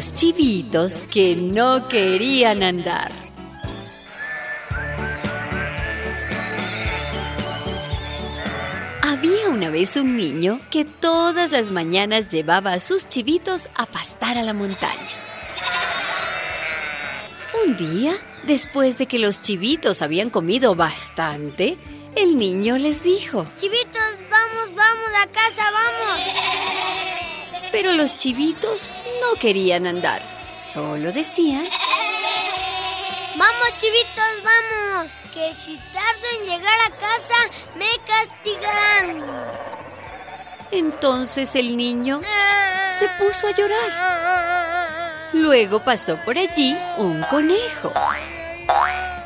Los chivitos que no querían andar. Había una vez un niño que todas las mañanas llevaba a sus chivitos a pastar a la montaña. Un día, después de que los chivitos habían comido bastante, el niño les dijo, Chivitos, vamos, vamos a casa, vamos. pero los chivitos no querían andar, solo decían, Vamos, chivitos, vamos. Que si tardo en llegar a casa, me castigarán. entonces el niño se puso a llorar. Luego pasó por allí un conejo.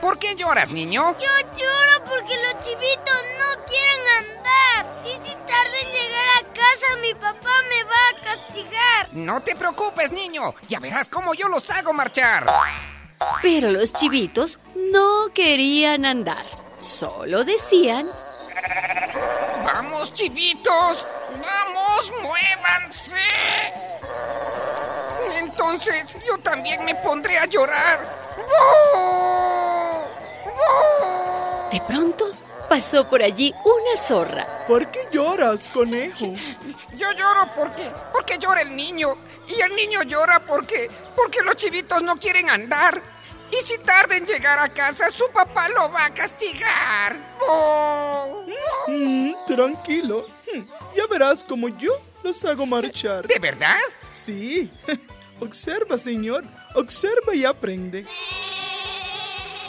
¿Por qué lloras, niño? Yo lloro porque los chivitos no quieren andar. No te preocupes, niño. Ya verás cómo yo los hago marchar. Pero los chivitos no querían andar, solo decían, ¡Vamos, chivitos! ¡Vamos, muévanse! Entonces yo también me pondré a llorar. De pronto pasó por allí una zorra. ¿Por qué lloras, conejo? Yo lloro porque, porque llora el niño. Y el niño llora porque, porque los chivitos no quieren andar. Y si tarda en llegar a casa, su papá lo va a castigar. Mm, tranquilo. Mm, Ya verás cómo yo los hago marchar. ¿De verdad? Sí. Observa, señor. Observa y aprende.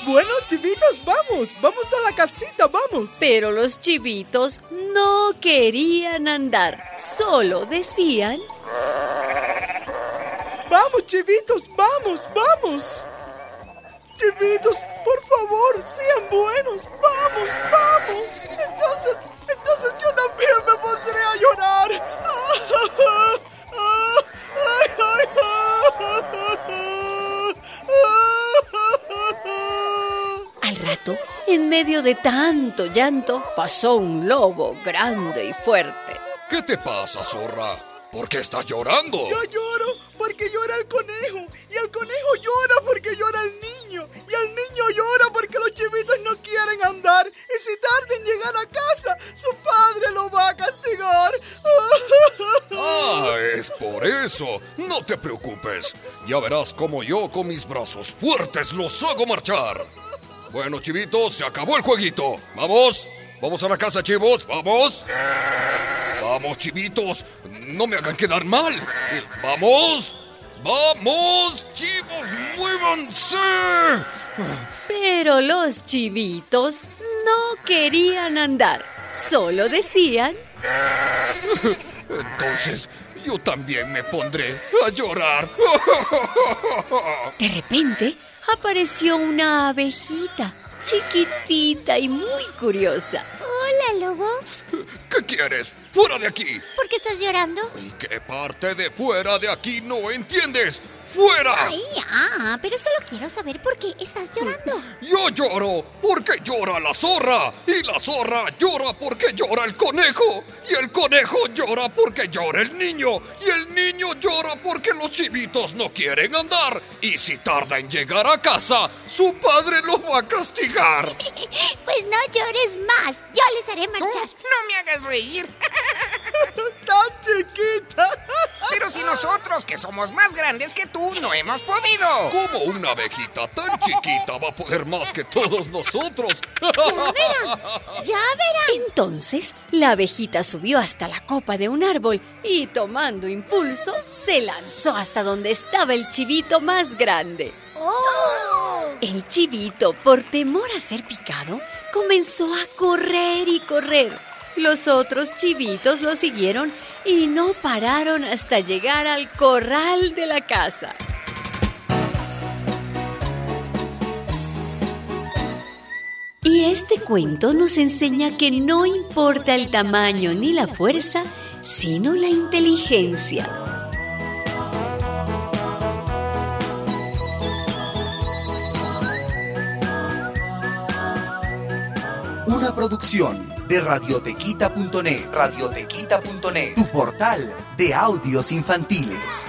Bueno, chivitos, vamos. Vamos a la casita, vamos. Pero los chivitos no querían andar, solo decían, Vamos, chivitos, vamos, vamos. Chivitos, por favor, sean buenos. Vamos, vamos. Entonces, entonces yo también me pondré a llorar. En medio de tanto llanto, pasó un lobo grande y fuerte. ¿Qué te pasa, zorra? ¿Por qué estás llorando? Yo lloro porque llora el conejo. Y el conejo llora porque llora el niño. Y el niño llora porque los chivitos no quieren andar. Y si tarda en llegar a casa, su padre lo va a castigar. Ah, es por eso. No te preocupes. Ya verás cómo yo con mis brazos fuertes los hago marchar. Bueno, chivitos, se acabó el jueguito. Vamos. Vamos a la casa, chivos. Vamos. Vamos, chivitos. No me hagan quedar mal. Vamos. Vamos, chivos, muévanse. Pero los chivitos no querían andar, solo decían, Entonces, yo también me pondré a llorar. de repente apareció una abejita, chiquitita y muy curiosa. Hola, lobo. ¿Qué quieres? ¡Fuera de aquí! ¿Por qué estás llorando? ¿Y qué parte de fuera de aquí no entiendes? ¡Fuera! Ay, ah, pero solo quiero saber por qué estás llorando. Yo lloro porque llora la zorra. Y la zorra llora porque llora el conejo. Y el conejo llora porque llora el niño. Y el niño llora porque los chivitos no quieren andar. Y si tarda en llegar a casa, su padre lo va a castigar. Pues no llores más. Yo les haré marchar. no me hagas reír. Tan chiquita. Nosotros, que somos más grandes que tú, no hemos podido. ¿Cómo una abejita tan chiquita va a poder más que todos nosotros? Ya verán. Entonces, la abejita subió hasta la copa de un árbol y tomando impulso, se lanzó hasta donde estaba el chivito más grande. Oh. El chivito, por temor a ser picado, comenzó a correr y correr. Los otros chivitos lo siguieron y no pararon hasta llegar al corral de la casa. Y este cuento nos enseña que no importa el tamaño ni la fuerza, sino la inteligencia. Una producción de radiotequita.net, radiotequita.net, tu portal de audios infantiles.